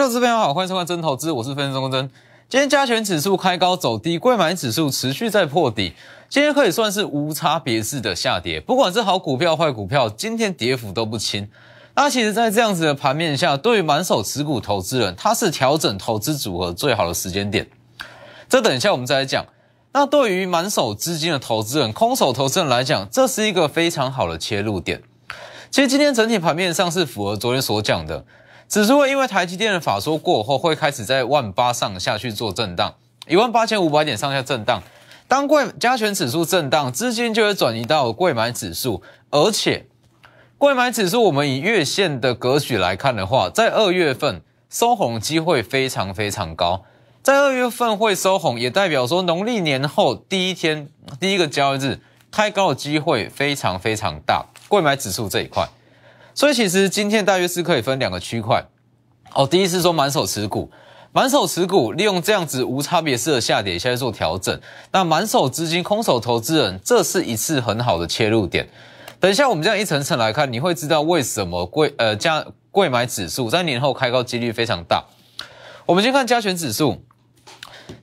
各位投资朋友好，欢迎收看真投资，我是分析钟真。今天加权指数开高走低，贵买指数持续在破底，今天可以算是无差别式的下跌，不管是好股票坏股票，今天跌幅都不轻。那其实，在这样子的盘面下，对于满手持股投资人，它是调整投资组合最好的时间点。这等一下我们再来讲。那对于满手资金的投资人、空手投资人来讲，这是一个非常好的切入点。其实今天整体盘面上是符合昨天所讲的，指数会因为台积电的法说过后，会开始在万八上下去做震荡，一万八千五百点上下震荡。当贵加权指数震荡，资金就会转移到贵买指数，而且贵买指数我们以月线的格局来看的话，在二月份收红机会非常非常高。在二月份会收红，也代表说农历年后第一天第一个交易日开高的机会非常非常大。贵买指数这一块，所以其实今天大约是可以分两个区块。哦，第一是说满手持股，满手持股利用这样子无差别式的下跌，现在做调整。那满手资金空手投资人，这是一次很好的切入点。等一下我们这样一层层来看，你会知道为什么贵呃加贵买指数在年后开高几率非常大。我们先看加权指数。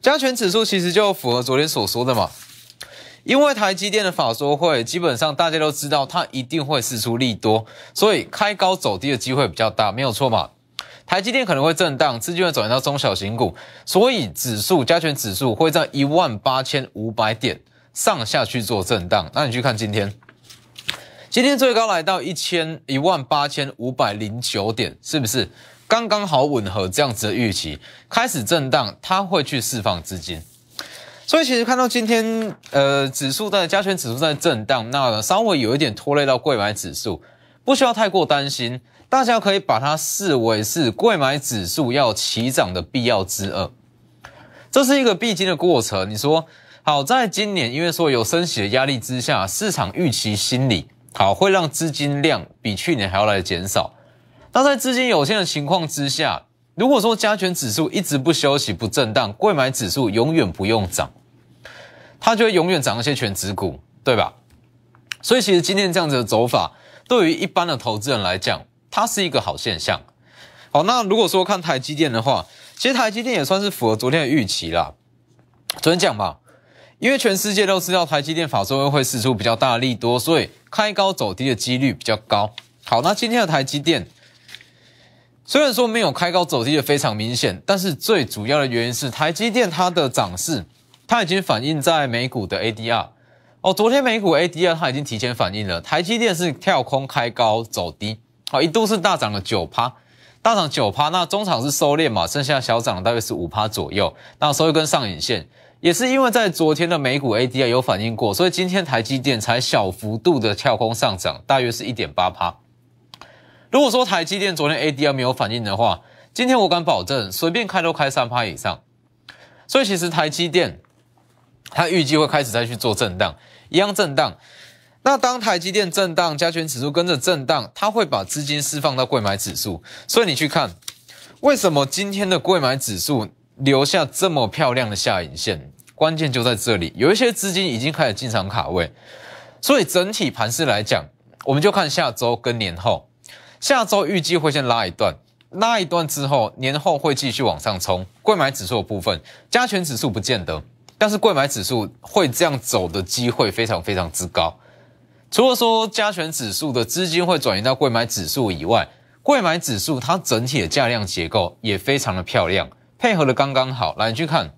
加权指数其实就符合昨天所说的嘛，因为台积电的法说会，基本上大家都知道它一定会试出利多，所以开高走低的机会比较大，没有错嘛。台积电可能会震荡，资金会转移到中小型股，所以指数加权指数会在一万八千五百点上下去做震荡。那你去看今天，今天最高来到一千一万八千五百零九点，是不是？刚刚好吻合这样子的预期，开始震荡，它会去释放资金。所以其实看到今天，呃，指数在加权指数在震荡，那稍微有一点拖累到贵买指数，不需要太过担心，大家可以把它视为是贵买指数要起涨的必要之二。这是一个必经的过程。你说好，在今年因为说有升息的压力之下，市场预期心理好会让资金量比去年还要来减少。那在资金有限的情况之下，如果说加权指数一直不休息、不震荡，贵买指数永远不用涨，它就会永远涨一些全指股，对吧？所以其实今天这样子的走法，对于一般的投资人来讲，它是一个好现象。好，那如果说看台积电的话，其实台积电也算是符合昨天的预期啦。昨天讲嘛，因为全世界都知道台积电法说会会释出比较大的利多，所以开高走低的几率比较高。好，那今天的台积电。虽然说没有开高走低的非常明显，但是最主要的原因是台积电它的涨势，它已经反映在美股的 ADR 哦。昨天美股 ADR 它已经提前反映了，台积电是跳空开高走低，好一度是大涨了九趴，大涨九趴。那中场是收敛嘛，剩下小涨大约是五趴左右。那收一根上影线，也是因为在昨天的美股 ADR 有反映过，所以今天台积电才小幅度的跳空上涨，大约是一点八趴。如果说台积电昨天 ADR 没有反应的话，今天我敢保证随便开都开三趴以上。所以其实台积电它预计会开始再去做震荡，一样震荡。那当台积电震荡，加权指数跟着震荡，它会把资金释放到贵买指数。所以你去看，为什么今天的贵买指数留下这么漂亮的下影线？关键就在这里，有一些资金已经开始进场卡位。所以整体盘势来讲，我们就看下周跟年后。下周预计会先拉一段，拉一段之后，年后会继续往上冲。贵买指数的部分，加权指数不见得，但是贵买指数会这样走的机会非常非常之高。除了说加权指数的资金会转移到贵买指数以外，贵买指数它整体的价量结构也非常的漂亮，配合的刚刚好。来，你去看，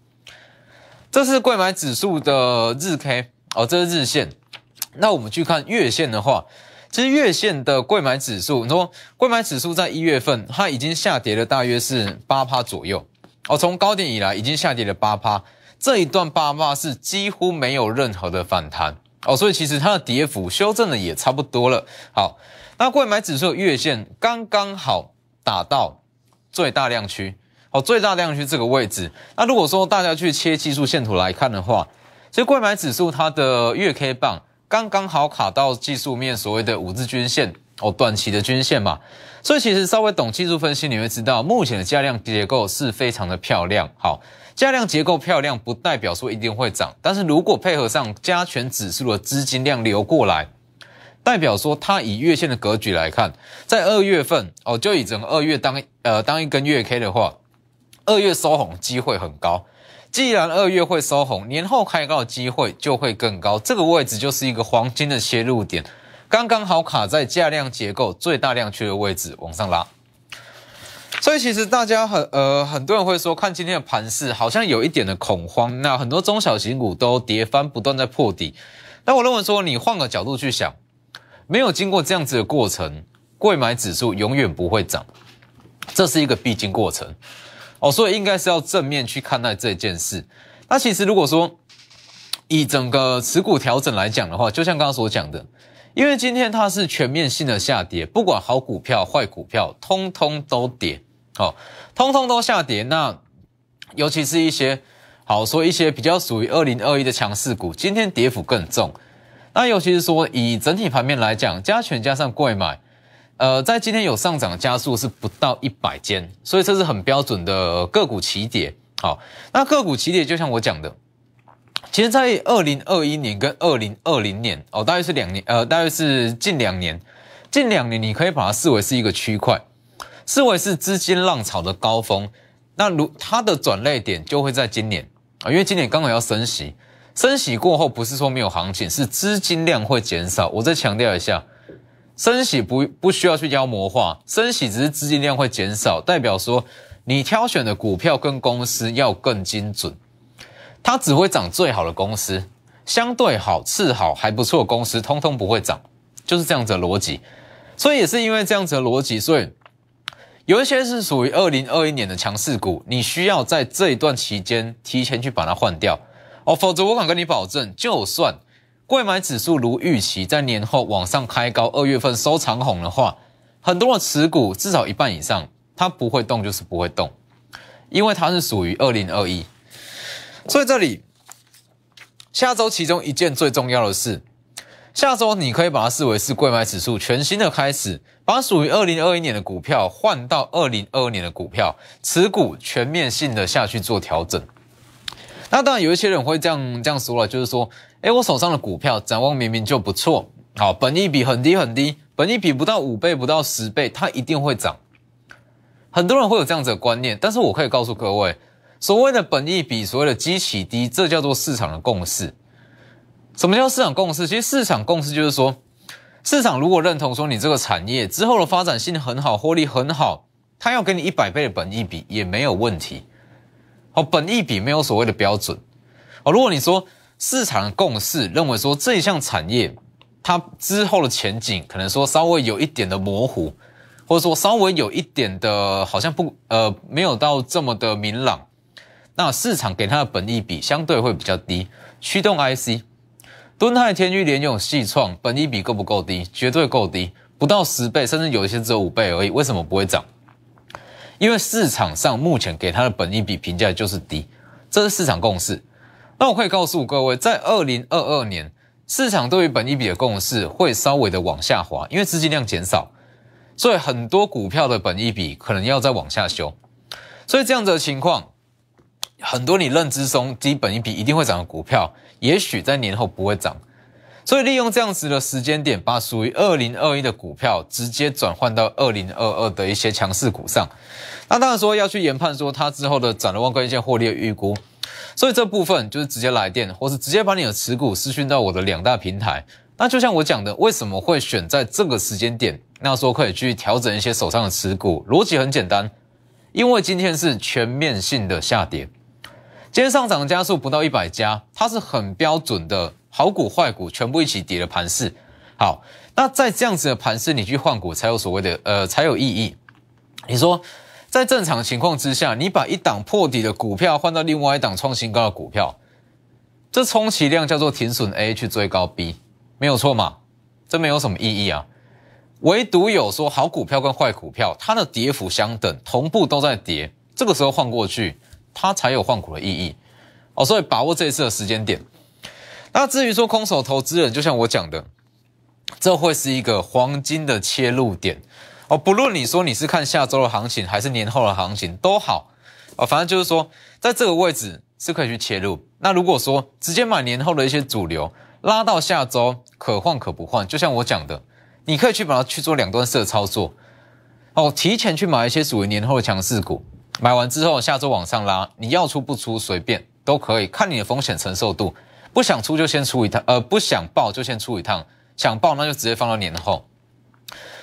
这是贵买指数的日 K 哦，这是日线。那我们去看月线的话。其实月线的贵买指数，你说贵买指数在一月份，它已经下跌了大约是八趴左右哦，从高点以来已经下跌了八趴，这一段八趴是几乎没有任何的反弹哦，所以其实它的跌幅修正的也差不多了。好，那贵买指数月线刚刚好打到最大量区哦，最大量区这个位置。那如果说大家去切技术线图来看的话，其实贵买指数它的月 K 棒。刚刚好卡到技术面所谓的五日均线哦，短期的均线嘛，所以其实稍微懂技术分析，你会知道目前的价量结构是非常的漂亮。好，价量结构漂亮不代表说一定会涨，但是如果配合上加权指数的资金量流过来，代表说它以月线的格局来看，在二月份哦，就以整个二月当呃当一根月 K 的话，二月收红机会很高。既然二月会收红，年后开高的机会就会更高。这个位置就是一个黄金的切入点，刚刚好卡在价量结构最大量区的位置往上拉。所以其实大家很呃很多人会说，看今天的盘势好像有一点的恐慌，那很多中小型股都跌翻，不断在破底。但我认为说，你换个角度去想，没有经过这样子的过程，贵买指数永远不会涨，这是一个必经过程。哦，所以应该是要正面去看待这件事。那其实如果说以整个持股调整来讲的话，就像刚刚所讲的，因为今天它是全面性的下跌，不管好股票坏股票，通通都跌，哦，通通都下跌。那尤其是一些好说一些比较属于二零二一的强势股，今天跌幅更重。那尤其是说以整体盘面来讲，加权加上贵买。呃，在今天有上涨加速是不到一百间，所以这是很标准的个股起跌。好，那个股起跌就像我讲的，其实，在二零二一年跟二零二零年哦，大约是两年，呃，大约是近两年，近两年你可以把它视为是一个区块，视为是资金浪潮的高峰。那如它的转类点就会在今年啊，因为今年刚好要升息，升息过后不是说没有行情，是资金量会减少。我再强调一下。升息不不需要去妖魔化，升息只是资金量会减少，代表说你挑选的股票跟公司要更精准，它只会涨最好的公司，相对好、次好、还不错的公司，通通不会涨，就是这样子的逻辑。所以也是因为这样子的逻辑，所以有一些是属于二零二一年的强势股，你需要在这一段期间提前去把它换掉哦，否则我敢跟你保证，就算。贵买指数如预期在年后往上开高，二月份收长红的话，很多的持股至少一半以上，它不会动就是不会动，因为它是属于二零二一。所以这里下周其中一件最重要的事，下周你可以把它视为是贵买指数全新的开始，把属于二零二一年的股票换到二零二二年的股票，持股全面性的下去做调整。那当然有一些人会这样这样说了，就是说。哎，我手上的股票展望明明就不错，好，本益比很低很低，本益比不到五倍不到十倍，它一定会涨。很多人会有这样子的观念，但是我可以告诉各位，所谓的本益比，所谓的基期低，这叫做市场的共识。什么叫市场共识？其实市场共识就是说，市场如果认同说你这个产业之后的发展性很好，获利很好，它要给你一百倍的本益比也没有问题。本益比没有所谓的标准。哦，如果你说。市场的共识认为说这一项产业，它之后的前景可能说稍微有一点的模糊，或者说稍微有一点的好像不呃没有到这么的明朗，那市场给它的本益比相对会比较低。驱动 IC，敦泰、天域、联永、细创，本益比够不够低？绝对够低，不到十倍，甚至有一些只有五倍而已。为什么不会涨？因为市场上目前给它的本益比评价就是低，这是市场共识。那我可以告诉各位，在二零二二年，市场对于本益比的共识会稍微的往下滑，因为资金量减少，所以很多股票的本益比可能要再往下修。所以这样子的情况，很多你认知中低本益比一定会涨的股票，也许在年后不会涨。所以利用这样子的时间点，把属于二零二一的股票直接转换到二零二二的一些强势股上。那当然说要去研判说它之后的展望关键获利的预估。所以这部分就是直接来电，或是直接把你的持股私讯到我的两大平台。那就像我讲的，为什么会选在这个时间点？那说可以去调整一些手上的持股，逻辑很简单，因为今天是全面性的下跌，今天上涨的加速不到一百家，它是很标准的好股坏股全部一起跌的盘势。好，那在这样子的盘势，你去换股才有所谓的呃才有意义。你说？在正常情况之下，你把一档破底的股票换到另外一档创新高的股票，这充其量叫做停损 A 去追高 B，没有错嘛？这没有什么意义啊。唯独有说好股票跟坏股票，它的跌幅相等，同步都在跌，这个时候换过去，它才有换股的意义哦。所以把握这一次的时间点。那至于说空手投资人，就像我讲的，这会是一个黄金的切入点。哦，不论你说你是看下周的行情还是年后的行情都好，哦，反正就是说，在这个位置是可以去切入。那如果说直接买年后的一些主流，拉到下周可换可不换，就像我讲的，你可以去把它去做两段式的操作，哦，提前去买一些属于年后的强势股，买完之后下周往上拉，你要出不出随便都可以，看你的风险承受度，不想出就先出一趟，呃，不想报就先出一趟，想报那就直接放到年后。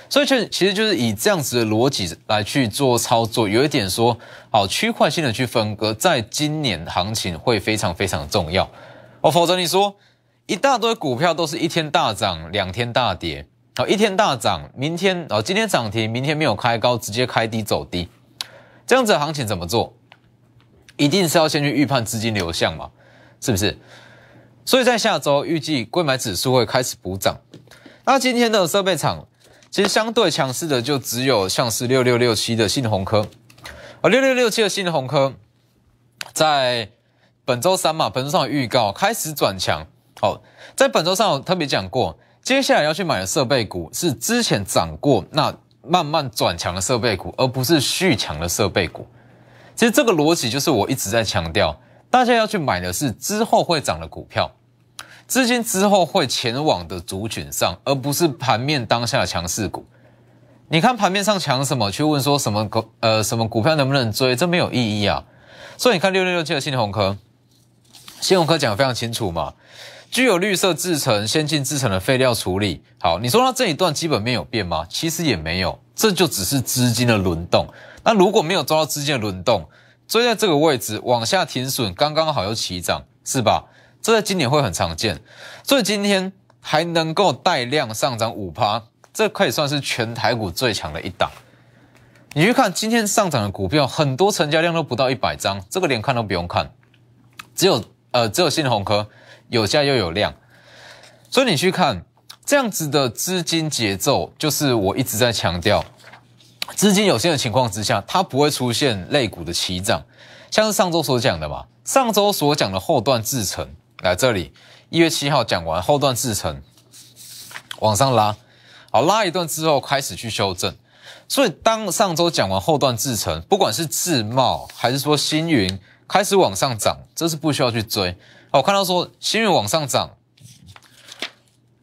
所以就其实就是以这样子的逻辑来去做操作，有一点说好区块性的去分割，在今年行情会非常非常重要哦，否则你说一大堆股票都是一天大涨，两天大跌，好一天大涨，明天哦今天涨停，明天没有开高，直接开低走低，这样子的行情怎么做？一定是要先去预判资金流向嘛，是不是？所以在下周预计贵买指数会开始补涨，那今天的设备厂。其实相对强势的就只有像是六六六七的信鸿科，而六六六七的信鸿科在本周三嘛，本周上预告开始转强。好，在本周上有特别讲过，接下来要去买的设备股是之前涨过那慢慢转强的设备股，而不是续强的设备股。其实这个逻辑就是我一直在强调，大家要去买的是之后会涨的股票。资金之后会前往的族群上，而不是盘面当下的强势股。你看盘面上强什么？去问说什么股呃什么股票能不能追？这没有意义啊。所以你看六六六七的新鸿科，新鸿科讲的非常清楚嘛，具有绿色制成、先进制成的废料处理。好，你说它这一段基本面有变吗？其实也没有，这就只是资金的轮动。那如果没有抓到资金的轮动，追在这个位置往下停损，刚刚好又起涨，是吧？这在今年会很常见，所以今天还能够带量上涨五趴，这可以算是全台股最强的一档。你去看今天上涨的股票，很多成交量都不到一百张，这个连看都不用看，只有呃只有新鸿科有价又有量，所以你去看这样子的资金节奏，就是我一直在强调，资金有限的情况之下，它不会出现类股的齐涨，像是上周所讲的嘛，上周所讲的后段制成。来这里，一月七号讲完后段制成，往上拉，好拉一段之后开始去修正，所以当上周讲完后段制成，不管是自贸还是说星云开始往上涨，这是不需要去追。我看到说星云往上涨，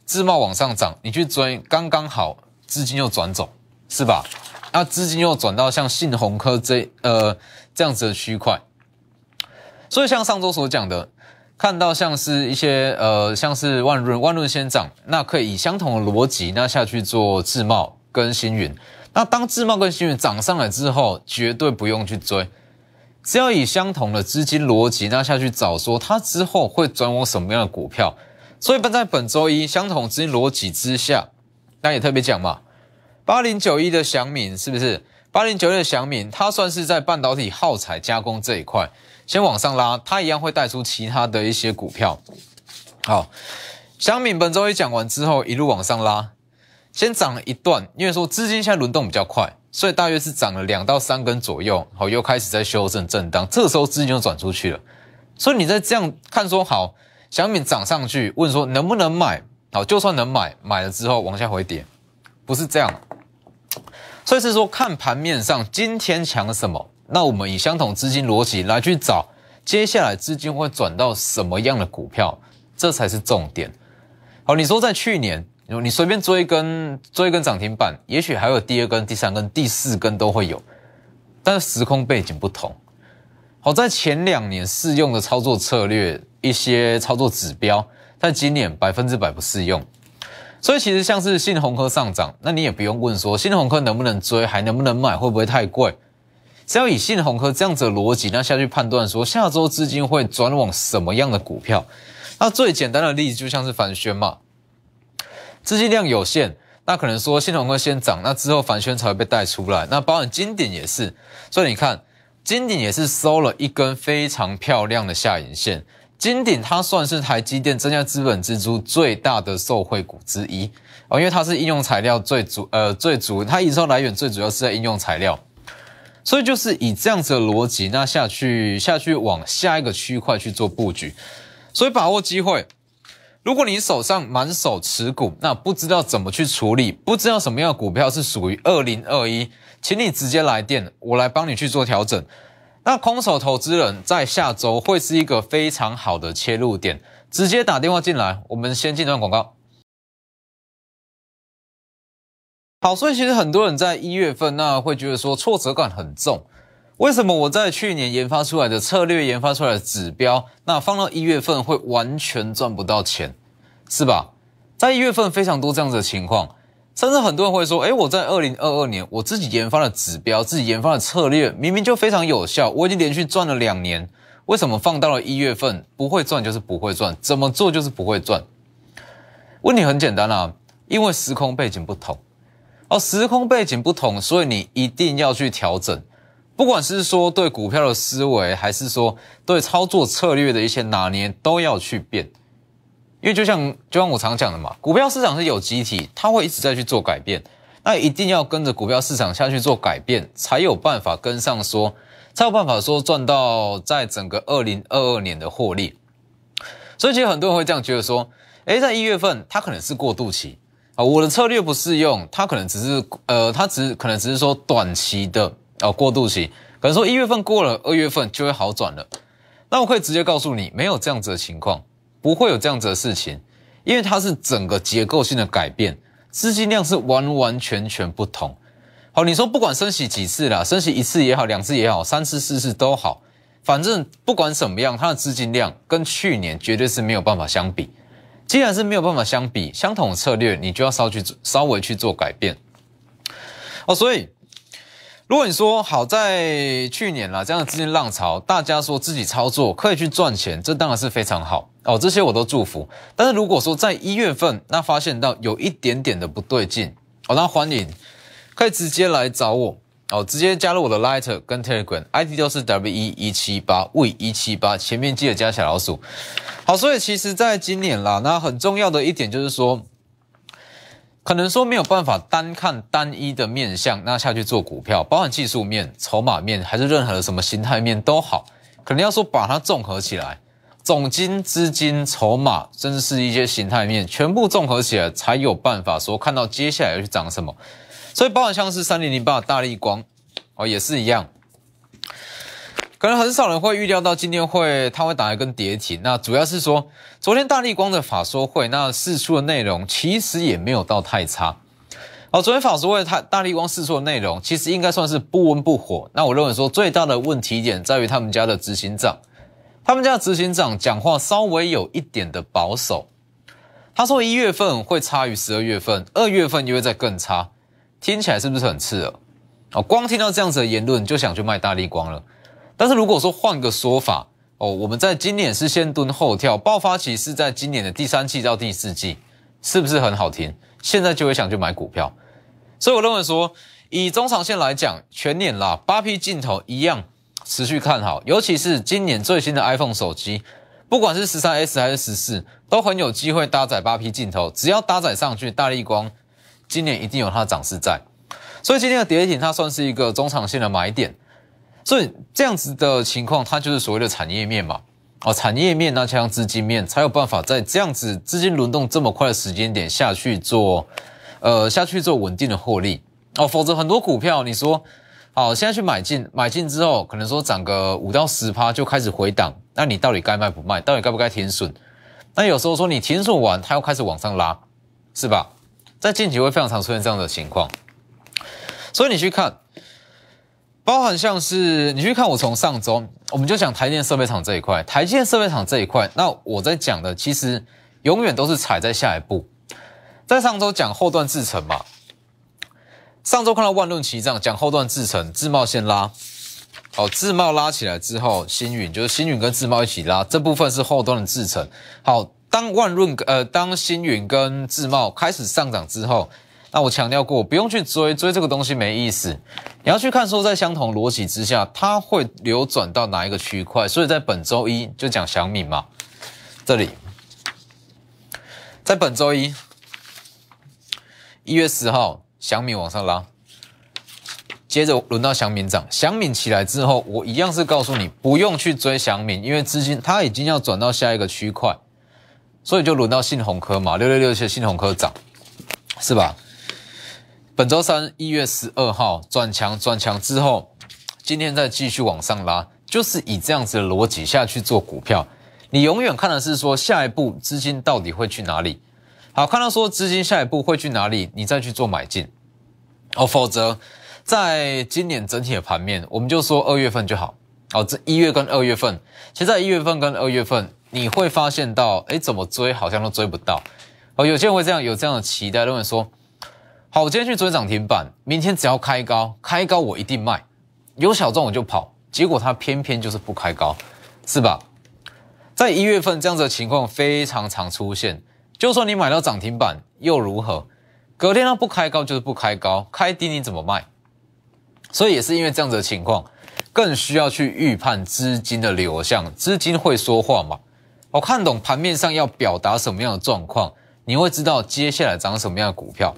自贸往上涨，你去追刚刚好，资金又转走，是吧？那资金又转到像信鸿科这呃这样子的区块，所以像上周所讲的。看到像是一些呃，像是万润，万润先涨，那可以以相同的逻辑，那下去做自贸跟星云。那当自贸跟星云涨上来之后，绝对不用去追，只要以相同的资金逻辑，那下去找说它之后会转往什么样的股票。所以本在本周一相同资金逻辑之下，那也特别讲嘛，八零九一的祥敏是不是？八零九一的祥敏，它算是在半导体耗材加工这一块。先往上拉，它一样会带出其他的一些股票。好，香敏本周一讲完之后，一路往上拉，先涨了一段，因为说资金现在轮动比较快，所以大约是涨了两到三根左右，好，又开始在修正震荡，这时候资金就转出去了。所以你在这样看说，好，小敏涨上去，问说能不能买？好，就算能买，买了之后往下回跌，不是这样。所以是说看盘面上今天强什么？那我们以相同资金逻辑来去找，接下来资金会转到什么样的股票，这才是重点。好，你说在去年，你随便追一根追一根涨停板，也许还有第二根、第三根、第四根都会有，但是时空背景不同。好，在前两年适用的操作策略、一些操作指标，在今年百分之百不适用。所以其实像是新鸿科上涨，那你也不用问说新鸿科能不能追，还能不能买，会不会太贵？只要以信鸿科这样子的逻辑，那下去判断说下周资金会转往什么样的股票？那最简单的例子就像是凡轩嘛，资金量有限，那可能说信鸿科先涨，那之后凡轩才会被带出来。那包含金鼎也是，所以你看金鼎也是收了一根非常漂亮的下影线。金鼎它算是台积电增加资本支出最大的受惠股之一哦，因为它是应用材料最主呃最主，它营收来源最主要是在应用材料。所以就是以这样子的逻辑，那下去下去往下一个区块去做布局，所以把握机会。如果你手上满手持股，那不知道怎么去处理，不知道什么样的股票是属于二零二一，请你直接来电，我来帮你去做调整。那空手投资人在下周会是一个非常好的切入点，直接打电话进来。我们先进段广告。好，所以其实很多人在一月份那会觉得说挫折感很重。为什么我在去年研发出来的策略、研发出来的指标，那放到一月份会完全赚不到钱，是吧？在一月份非常多这样子的情况，甚至很多人会说：“诶，我在二零二二年我自己研发的指标、自己研发的策略，明明就非常有效，我已经连续赚了两年，为什么放到了一月份不会赚就是不会赚，怎么做就是不会赚？”问题很简单啊，因为时空背景不同，哦，时空背景不同，所以你一定要去调整。不管是说对股票的思维，还是说对操作策略的一些拿捏，都要去变。因为就像就像我常讲的嘛，股票市场是有机体，它会一直在去做改变。那一定要跟着股票市场下去做改变，才有办法跟上，说才有办法说赚到在整个二零二二年的获利。所以其实很多人会这样觉得说，诶，在一月份它可能是过渡期啊，我的策略不适用，它可能只是呃，它只可能只是说短期的。哦，过渡期可能说一月份过了，二月份就会好转了。那我可以直接告诉你，没有这样子的情况，不会有这样子的事情，因为它是整个结构性的改变，资金量是完完全全不同。好，你说不管升息几次啦，升息一次也好，两次也好，三次四次都好，反正不管怎么样，它的资金量跟去年绝对是没有办法相比。既然是没有办法相比，相同的策略，你就要稍去稍微去做改变。哦，所以。如果你说好在去年啦，这样的资金浪潮，大家说自己操作可以去赚钱，这当然是非常好哦，这些我都祝福。但是如果说在一月份，那发现到有一点点的不对劲哦，那欢迎可以直接来找我哦，直接加入我的 Lighter 跟 Telegram，ID 都是 W 一一七八 V 一七八，前面记得加小老鼠。好，所以其实在今年啦，那很重要的一点就是说。可能说没有办法单看单一的面相，那下去做股票，包含技术面、筹码面，还是任何的什么形态面都好，可能要说把它综合起来，总金、资金、筹码，甚至是一些形态面，全部综合起来，才有办法说看到接下来要去涨什么。所以包含像是三零零八大力光哦，也是一样。可能很少人会预料到今天会它会打一根跌停，那主要是说昨天大力光的法说会，那释出的内容其实也没有到太差。哦，昨天法说会它大力光释出的内容其实应该算是不温不火。那我认为说最大的问题点在于他们家的执行长，他们家的执行长讲话稍微有一点的保守。他说一月份会差于十二月份，二月份又会再更差，听起来是不是很刺耳？哦，光听到这样子的言论就想去卖大力光了。但是如果说换个说法哦，我们在今年是先蹲后跳，爆发期是在今年的第三季到第四季，是不是很好听？现在就会想去买股票，所以我认为说，以中长线来讲，全年啦，八 P 镜头一样持续看好，尤其是今年最新的 iPhone 手机，不管是十三 S 还是十四，都很有机会搭载八 P 镜头，只要搭载上去，大力光今年一定有它的涨势在，所以今天的跌停它算是一个中长线的买点。所以这样子的情况，它就是所谓的产业面嘛，哦，产业面那加上资金面，才有办法在这样子资金轮动这么快的时间点下去做，呃，下去做稳定的获利哦，否则很多股票你说，好，现在去买进，买进之后可能说涨个五到十趴就开始回档，那你到底该卖不卖？到底该不该停损？那有时候说你停损完，它又开始往上拉，是吧？在近期会非常常出现这样的情况，所以你去看。包含像是你去看我从上周，我们就讲台电设备厂这一块，台电设备厂这一块，那我在讲的其实永远都是踩在下一步。在上周讲后段制程嘛，上周看到万论齐涨，讲后段制程，自贸先拉，好，自贸拉起来之后，星云就是星云跟自贸一起拉，这部分是后端的制程。好，当万润呃，当星云跟自贸开始上涨之后。那我强调过，不用去追，追这个东西没意思。你要去看说，在相同逻辑之下，它会流转到哪一个区块。所以在本周一就讲小米嘛，这里，在本周一，一月十号，小米往上拉，接着轮到小米涨，小米起来之后，我一样是告诉你不用去追小米，因为资金它已经要转到下一个区块，所以就轮到信鸿科嘛，六六六七信鸿科涨，是吧？本周三一月十二号转强，转强之后，今天再继续往上拉，就是以这样子的逻辑下去做股票。你永远看的是说下一步资金到底会去哪里。好，看到说资金下一步会去哪里，你再去做买进哦。否则，在今年整体的盘面，我们就说二月份就好哦。这一月跟二月份，其实在一月份跟二月份，你会发现到，哎，怎么追好像都追不到哦。有些人会这样有这样的期待，认为说，好，我今天去追涨停板，明天只要开高，开高我一定卖，有小众我就跑。结果它偏偏就是不开高，是吧？在一月份这样子的情况非常常出现。就算你买到涨停板又如何？隔天它不开高就是不开高，开低你怎么卖？所以也是因为这样子的情况，更需要去预判资金的流向。资金会说话嘛？我看懂盘面上要表达什么样的状况，你会知道接下来涨什么样的股票。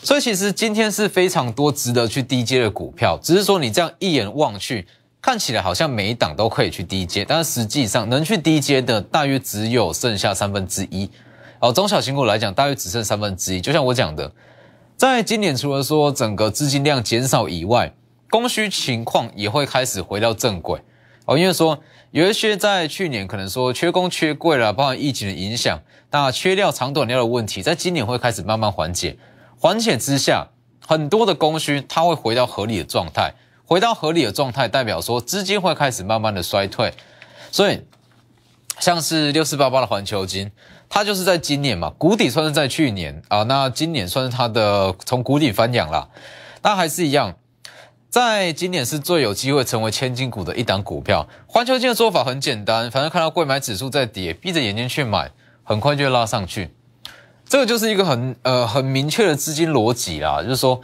所以其实今天是非常多值得去低阶的股票，只是说你这样一眼望去。看起来好像每一档都可以去低阶，但是实际上能去低阶的大约只有剩下三分之一。哦，中小型股来讲，大约只剩三分之一。就像我讲的，在今年除了说整个资金量减少以外，供需情况也会开始回到正轨。哦，因为说有一些在去年可能说缺工缺柜了，包含疫情的影响，那缺料长短料的问题，在今年会开始慢慢缓解。缓解之下，很多的供需它会回到合理的状态。回到合理的状态，代表说资金会开始慢慢的衰退，所以像是六四八八的环球金，它就是在今年嘛，谷底算是在去年啊，那今年算是它的从谷底翻扬了，那还是一样，在今年是最有机会成为千金股的一档股票。环球金的做法很简单，反正看到贵买指数在跌，闭着眼睛去买，很快就会拉上去，这个就是一个很呃很明确的资金逻辑啦，就是说。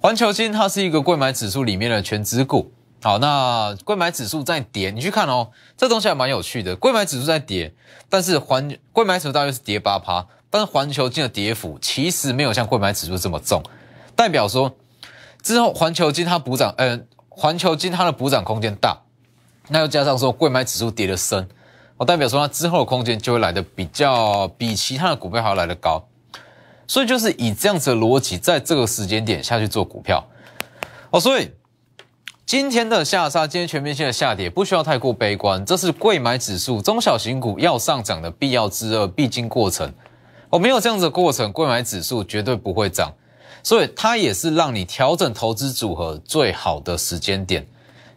环球金它是一个贵买指数里面的全指股，好，那贵买指数在跌，你去看哦，这东西还蛮有趣的。贵买指数在跌，但是环贵买指数大约是跌八趴，但是环球金的跌幅其实没有像贵买指数这么重，代表说之后环球金它补涨，呃，环球金它的补涨空间大，那又加上说贵买指数跌的深，我代表说它之后的空间就会来的比较比其他的股票还要来的高。所以就是以这样子的逻辑，在这个时间点下去做股票哦。所以今天的下杀，今天全面性的下跌，不需要太过悲观。这是贵买指数中小型股要上涨的必要之二必经过程。哦，没有这样子的过程，贵买指数绝对不会涨。所以它也是让你调整投资组合最好的时间点。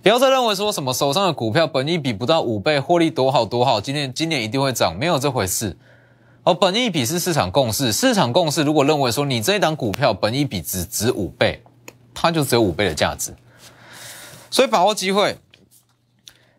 不要再认为说什么手上的股票本益比不到五倍，获利多好多好，今年今年一定会涨，没有这回事。而，本益比是市场共识。市场共识如果认为说你这一档股票本益比只值五倍，它就只有五倍的价值。所以把握机会，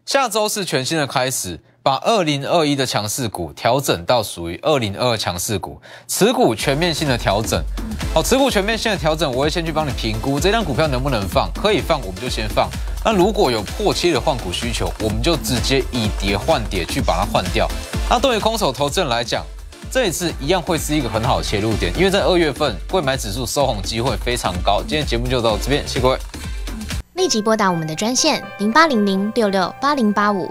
下周是全新的开始，把二零二一的强势股调整到属于二零二二强势股，持股全面性的调整。好，持股全面性的调整，我会先去帮你评估这张股票能不能放，可以放我们就先放。那如果有破切的换股需求，我们就直接以跌换跌去把它换掉。那对于空手投资人来讲，这一次一样会是一个很好的切入点，因为在二月份，贵买指数收红机会非常高。今天节目就到这边，谢谢各位。立即拨打我们的专线零八零零六六八零八五